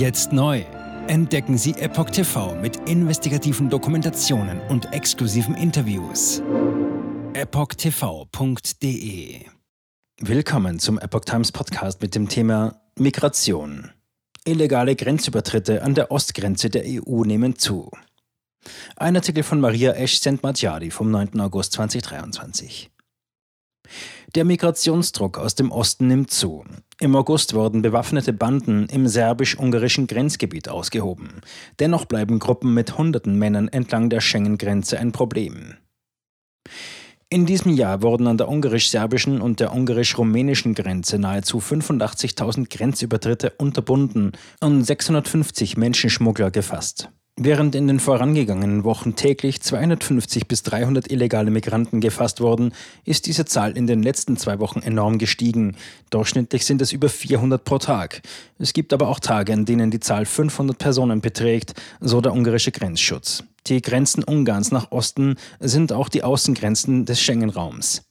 Jetzt neu. Entdecken Sie Epoch TV mit investigativen Dokumentationen und exklusiven Interviews. EpochTV.de Willkommen zum Epoch Times Podcast mit dem Thema Migration. Illegale Grenzübertritte an der Ostgrenze der EU nehmen zu. Ein Artikel von Maria Esch Sentmatjadi vom 9. August 2023. Der Migrationsdruck aus dem Osten nimmt zu. Im August wurden bewaffnete Banden im serbisch-ungarischen Grenzgebiet ausgehoben. Dennoch bleiben Gruppen mit hunderten Männern entlang der Schengen-Grenze ein Problem. In diesem Jahr wurden an der ungarisch-serbischen und der ungarisch-rumänischen Grenze nahezu 85.000 Grenzübertritte unterbunden und 650 Menschenschmuggler gefasst. Während in den vorangegangenen Wochen täglich 250 bis 300 illegale Migranten gefasst wurden, ist diese Zahl in den letzten zwei Wochen enorm gestiegen. Durchschnittlich sind es über 400 pro Tag. Es gibt aber auch Tage, an denen die Zahl 500 Personen beträgt, so der ungarische Grenzschutz. Die Grenzen Ungarns nach Osten sind auch die Außengrenzen des Schengen-Raums.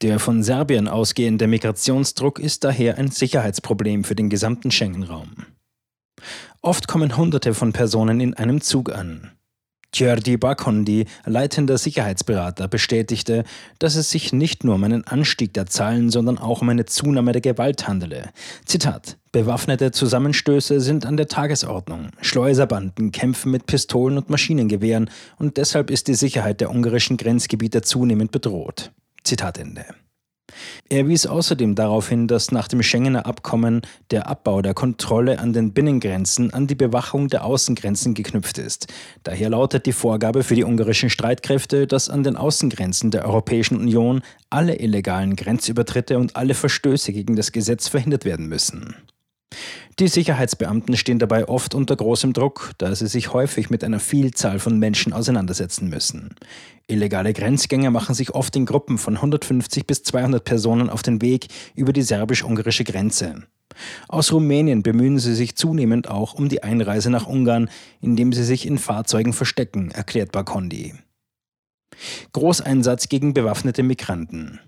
Der von Serbien ausgehende Migrationsdruck ist daher ein Sicherheitsproblem für den gesamten Schengen-Raum. Oft kommen Hunderte von Personen in einem Zug an. Tjördi Bakondi, leitender Sicherheitsberater, bestätigte, dass es sich nicht nur um einen Anstieg der Zahlen, sondern auch um eine Zunahme der Gewalt handele. Zitat: Bewaffnete Zusammenstöße sind an der Tagesordnung. Schleuserbanden kämpfen mit Pistolen und Maschinengewehren und deshalb ist die Sicherheit der ungarischen Grenzgebiete zunehmend bedroht. Zitat Ende. Er wies außerdem darauf hin, dass nach dem Schengener Abkommen der Abbau der Kontrolle an den Binnengrenzen an die Bewachung der Außengrenzen geknüpft ist. Daher lautet die Vorgabe für die ungarischen Streitkräfte, dass an den Außengrenzen der Europäischen Union alle illegalen Grenzübertritte und alle Verstöße gegen das Gesetz verhindert werden müssen. Die Sicherheitsbeamten stehen dabei oft unter großem Druck, da sie sich häufig mit einer Vielzahl von Menschen auseinandersetzen müssen. Illegale Grenzgänger machen sich oft in Gruppen von 150 bis 200 Personen auf den Weg über die serbisch-ungarische Grenze. Aus Rumänien bemühen sie sich zunehmend auch um die Einreise nach Ungarn, indem sie sich in Fahrzeugen verstecken, erklärt Bakondi. Großeinsatz gegen bewaffnete Migranten.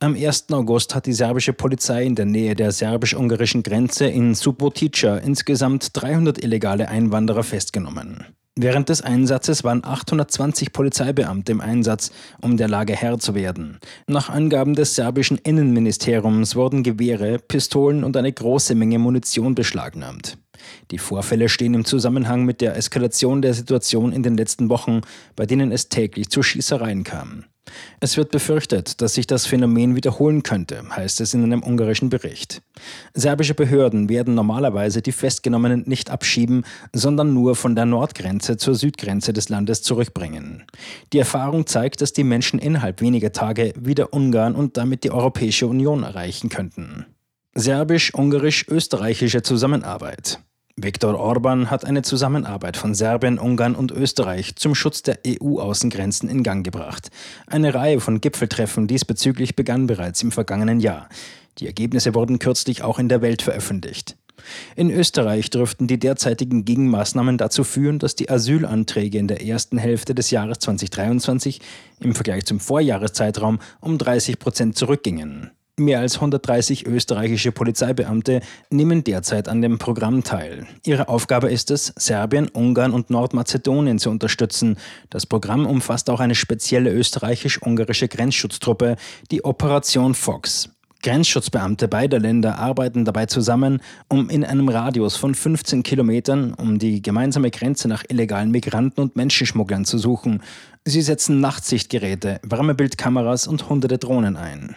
Am 1. August hat die serbische Polizei in der Nähe der serbisch-ungarischen Grenze in Subotica insgesamt 300 illegale Einwanderer festgenommen. Während des Einsatzes waren 820 Polizeibeamte im Einsatz, um der Lage Herr zu werden. Nach Angaben des serbischen Innenministeriums wurden Gewehre, Pistolen und eine große Menge Munition beschlagnahmt. Die Vorfälle stehen im Zusammenhang mit der Eskalation der Situation in den letzten Wochen, bei denen es täglich zu Schießereien kam. Es wird befürchtet, dass sich das Phänomen wiederholen könnte, heißt es in einem ungarischen Bericht. Serbische Behörden werden normalerweise die Festgenommenen nicht abschieben, sondern nur von der Nordgrenze zur Südgrenze des Landes zurückbringen. Die Erfahrung zeigt, dass die Menschen innerhalb weniger Tage wieder Ungarn und damit die Europäische Union erreichen könnten. Serbisch-ungarisch-österreichische Zusammenarbeit. Viktor Orban hat eine Zusammenarbeit von Serbien, Ungarn und Österreich zum Schutz der EU-Außengrenzen in Gang gebracht. Eine Reihe von Gipfeltreffen diesbezüglich begann bereits im vergangenen Jahr. Die Ergebnisse wurden kürzlich auch in der Welt veröffentlicht. In Österreich dürften die derzeitigen Gegenmaßnahmen dazu führen, dass die Asylanträge in der ersten Hälfte des Jahres 2023 im Vergleich zum Vorjahreszeitraum um 30 Prozent zurückgingen. Mehr als 130 österreichische Polizeibeamte nehmen derzeit an dem Programm teil. Ihre Aufgabe ist es, Serbien, Ungarn und Nordmazedonien zu unterstützen. Das Programm umfasst auch eine spezielle österreichisch-ungarische Grenzschutztruppe, die Operation Fox. Grenzschutzbeamte beider Länder arbeiten dabei zusammen, um in einem Radius von 15 Kilometern um die gemeinsame Grenze nach illegalen Migranten und Menschenschmugglern zu suchen. Sie setzen Nachtsichtgeräte, Wärmebildkameras und hunderte Drohnen ein.